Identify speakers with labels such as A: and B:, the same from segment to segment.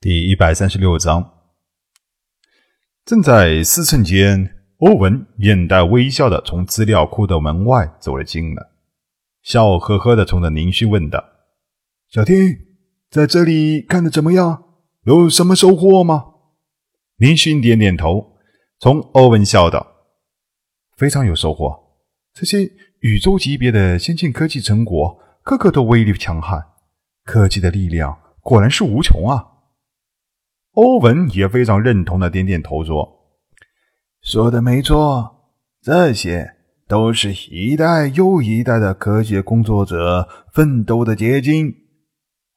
A: 第一百三十六章，正在思忖间，欧文面带微笑的从资料库的门外走了进来，笑呵呵的冲着宁勋问道：“
B: 小丁，在这里看的怎么样？有什么收获吗？”
A: 宁勋点点头，从欧文笑道：“非常有收获，这些宇宙级别的先进科技成果，个个都威力强悍，科技的力量果然是无穷啊！”欧文也非常认同的点点头说：“
B: 说的没错，这些都是一代又一代的科学工作者奋斗的结晶。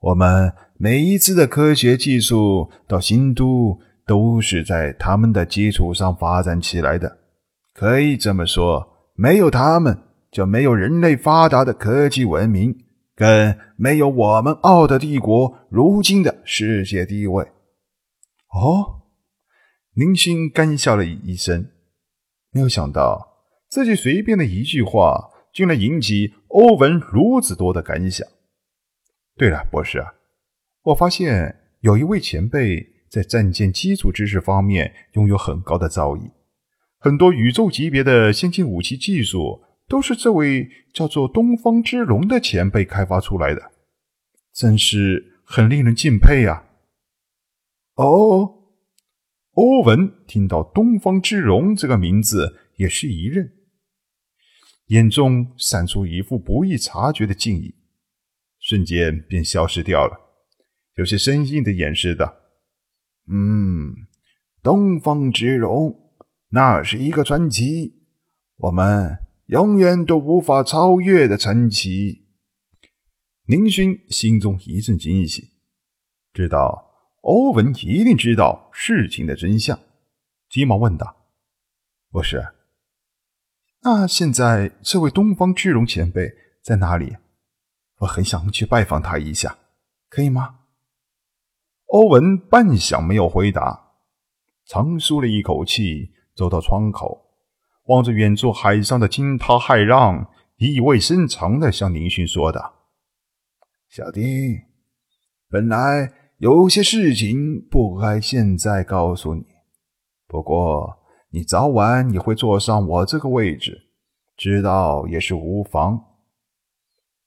B: 我们每一次的科学技术到新都，都是在他们的基础上发展起来的。可以这么说，没有他们，就没有人类发达的科技文明，更没有我们奥德帝国如今的世界地位。”
A: 哦，林星干笑了一声，没有想到自己随便的一句话，竟然引起欧文如此多的感想。对了，博士啊，我发现有一位前辈在战舰基础知识方面拥有很高的造诣，很多宇宙级别的先进武器技术都是这位叫做东方之龙的前辈开发出来的，真是很令人敬佩啊！哦，欧文听到“东方之荣”这个名字也是一愣，眼中闪出一副不易察觉的敬意，瞬间便消失掉了，有些生硬的掩饰道：“
B: 嗯，东方之荣，那是一个传奇，我们永远都无法超越的传奇。”
A: 宁勋心中一阵惊喜，知道。欧文一定知道事情的真相，急忙问道：“博士，那现在这位东方之龙前辈在哪里？我很想去拜访他一下，可以吗？”欧文半晌没有回答，长舒了一口气，走到窗口，望着远处海上的惊涛骇浪，意味深长的向林勋说道：“
B: 小丁，本来……”有些事情不该现在告诉你，不过你早晚也会坐上我这个位置，知道也是无妨。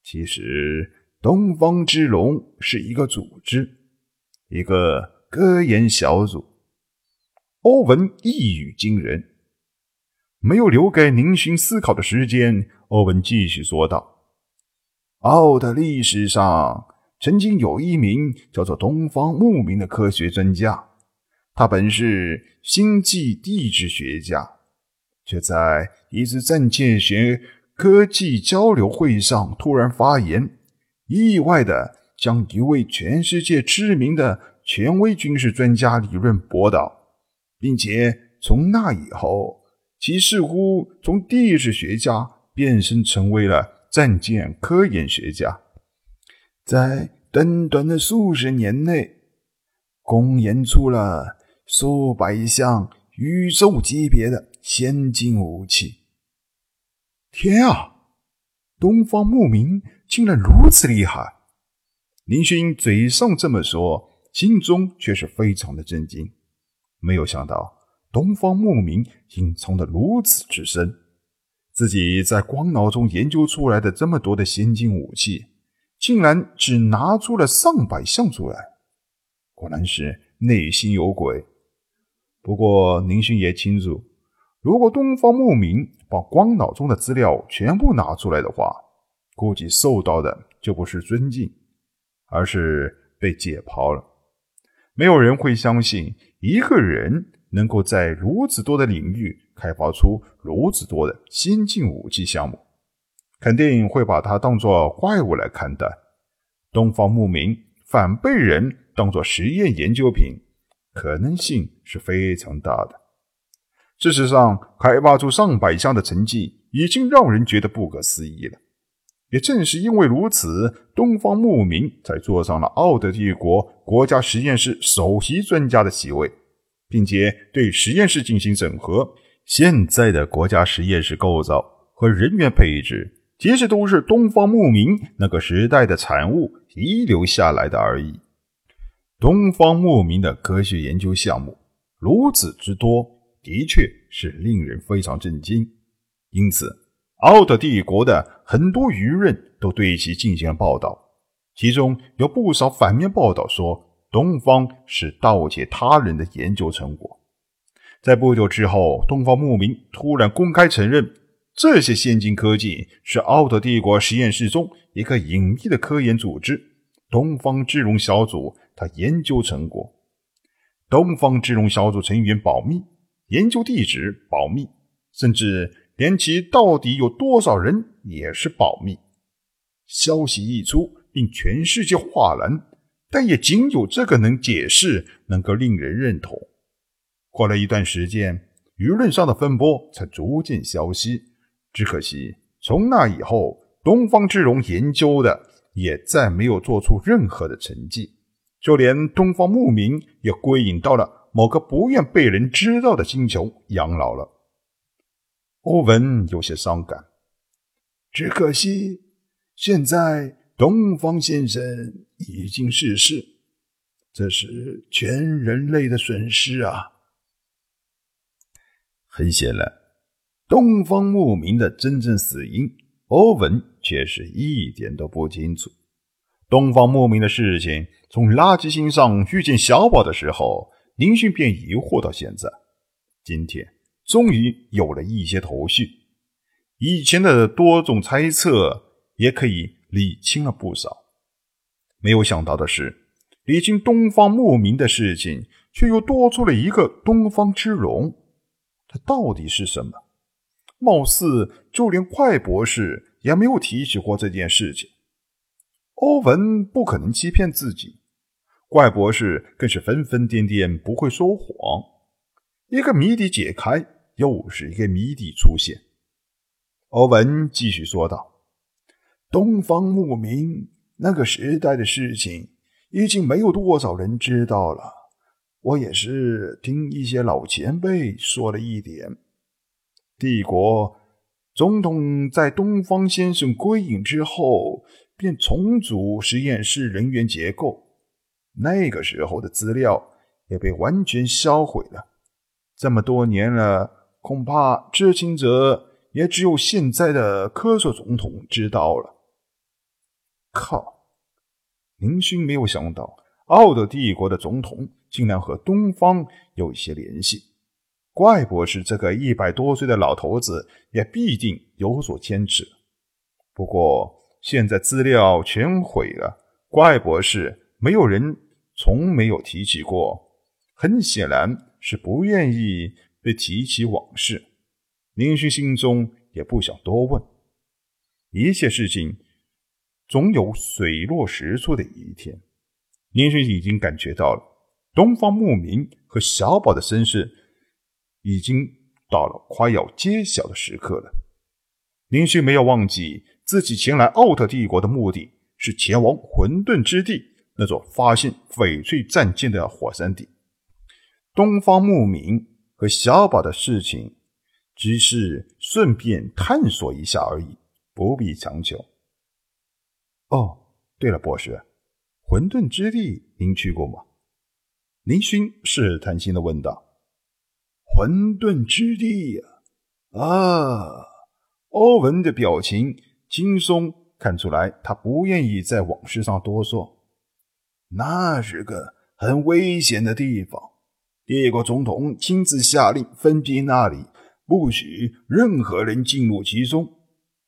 B: 其实，东方之龙是一个组织，一个科研小组。
A: 欧文一语惊人，没有留给宁勋思考的时间。欧文继续说道：“
B: 奥的历史上。”曾经有一名叫做东方牧民的科学专家，他本是星际地质学家，却在一次战舰学科技交流会上突然发言，意外的将一位全世界知名的权威军事专家理论驳倒，并且从那以后，其似乎从地质学家变身成为了战舰科研学家。在短短的数十年内，公研出了数百项宇宙级别的先进武器。
A: 天啊！东方牧民竟然如此厉害！林勋嘴上这么说，心中却是非常的震惊。没有想到东方牧民隐藏的如此之深，自己在光脑中研究出来的这么多的先进武器。竟然只拿出了上百项出来，果然是内心有鬼。不过林勋也清楚，如果东方牧民把光脑中的资料全部拿出来的话，估计受到的就不是尊敬，而是被解剖了。没有人会相信一个人能够在如此多的领域开发出如此多的先进武器项目。肯定会把他当作怪物来看待。东方牧民反被人当作实验研究品，可能性是非常大的。事实上，开发出上百项的成绩已经让人觉得不可思议了。也正是因为如此，东方牧民才坐上了奥德帝国国家实验室首席专家的席位，并且对实验室进行整合。现在的国家实验室构造和人员配置。其实都是东方牧民那个时代的产物遗留下来的而已。东方牧民的科学研究项目如此之多，的确是令人非常震惊。因此，奥特帝国的很多舆论都对其进行了报道，其中有不少反面报道说东方是盗窃他人的研究成果。在不久之后，东方牧民突然公开承认，这些先进科技是奥特帝国实验室中一个隐秘的科研组织——东方智龙小组。他研究成果，东方智龙小组成员保密，研究地址保密，甚至连其到底有多少人也是保密。消息一出，令全世界哗然，但也仅有这个能解释，能够令人认同。过了一段时间，舆论上的风波才逐渐消息。只可惜，从那以后，东方之龙研究的也再没有做出任何的成绩。就连东方牧民也归隐到了某个不愿被人知道的星球养老了。欧文有些伤感，只可惜现在东方先生已经逝世，这是全人类的损失啊！很显然，东方牧民的真正死因，欧文却是一点都不清楚。东方牧民的事情。从垃圾星上遇见小宝的时候，林迅便疑惑到现在。今天终于有了一些头绪，以前的多种猜测也可以理清了不少。没有想到的是，理清东方牧民的事情，却又多出了一个东方之龙。它到底是什么？貌似就连怪博士也没有提起过这件事情。欧文不可能欺骗自己。怪博士更是疯疯癫癫，不会说谎。一个谜底解开，又是一个谜底出现。欧文继续说道：“东方牧民那个时代的事情，已经没有多少人知道了。我也是听一些老前辈说了一点。帝国总统在东方先生归隐之后，便重组实验室人员结构。”那个时候的资料也被完全销毁了。这么多年了，恐怕知情者也只有现在的科索总统知道了。靠！林勋没有想到，奥德帝国的总统竟然和东方有一些联系。怪博士这个一百多岁的老头子也必定有所坚持。不过现在资料全毁了，怪博士没有人。从没有提起过，很显然是不愿意被提起往事。林勋心中也不想多问，一切事情总有水落石出的一天。林勋已经感觉到了东方牧民和小宝的身世已经到了快要揭晓的时刻了。林勋没有忘记自己前来奥特帝国的目的是前往混沌之地。那座发现翡翠战舰的火山地，东方牧民和小宝的事情，只是顺便探索一下而已，不必强求。哦，对了，博士，混沌之地您去过吗？林勋试探性的问道。混沌之地呀，啊，欧文的表情轻松，看出来他不愿意在往事上多说。那是个很危险的地方，帝国总统亲自下令封闭那里，不许任何人进入其中。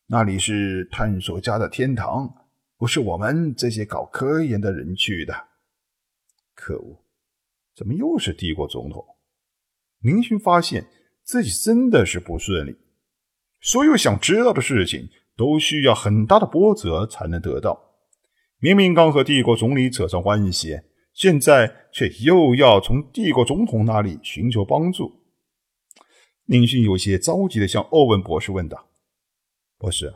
A: 那里是探索家的天堂，不是我们这些搞科研的人去的。可恶，怎么又是帝国总统？林勋发现自己真的是不顺利，所有想知道的事情都需要很大的波折才能得到。明明刚和帝国总理扯上关系，现在却又要从帝国总统那里寻求帮助。林勋有些着急的向欧文博士问道：“博士，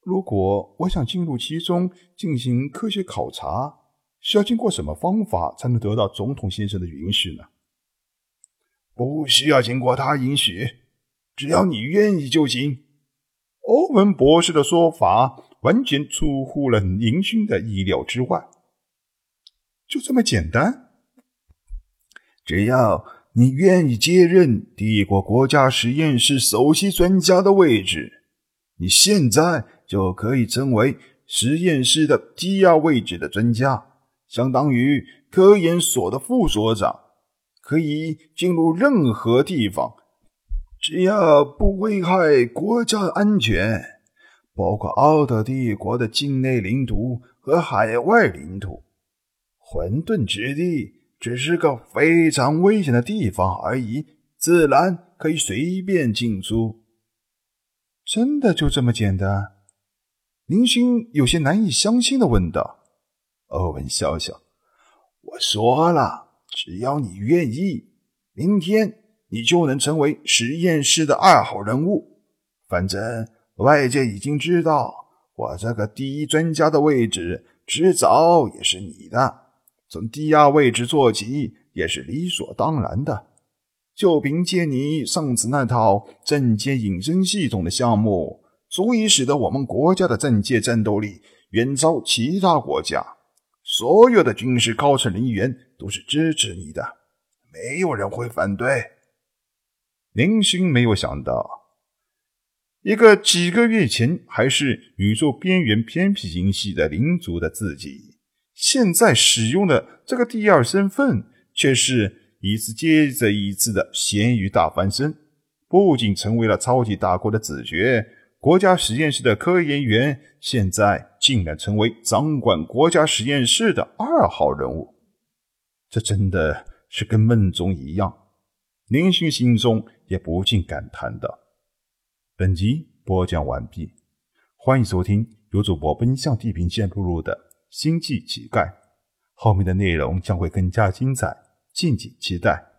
A: 如果我想进入其中进行科学考察，需要经过什么方法才能得到总统先生的允许呢？”“不需要经过他允许，只要你愿意就行。”欧文博士的说法。完全出乎了林勋的意料之外。就这么简单？
B: 只要你愿意接任帝国国家实验室首席专家的位置，你现在就可以成为实验室的第二位置的专家，相当于科研所的副所长，可以进入任何地方，只要不危害国家的安全，包括奥特帝国的境内领土和海外领土。混沌之地。只是个非常危险的地方而已，自然可以随便进出。
A: 真的就这么简单？林星有些难以相信的问道。
B: 欧文笑笑：“我说了，只要你愿意，明天你就能成为实验室的二号人物。反正外界已经知道，我这个第一专家的位置迟早也是你的。”从第二位置做起也是理所当然的。就凭借你上次那套阵阶隐身系统的项目，足以使得我们国家的阵界战斗力远超其他国家。所有的军事高层人员都是支持你的，没有人会反对。
A: 林星没有想到，一个几个月前还是宇宙边缘偏僻星系的领主的自己。现在使用的这个第二身份，却是一次接着一次的咸鱼大翻身，不仅成为了超级大国的子爵，国家实验室的科研员，现在竟然成为掌管国家实验室的二号人物，这真的是跟梦中一样。林勋心中也不禁感叹道：“本集播讲完毕，欢迎收听由主播奔向地平线录入的。”星际乞丐，后面的内容将会更加精彩，敬请期待。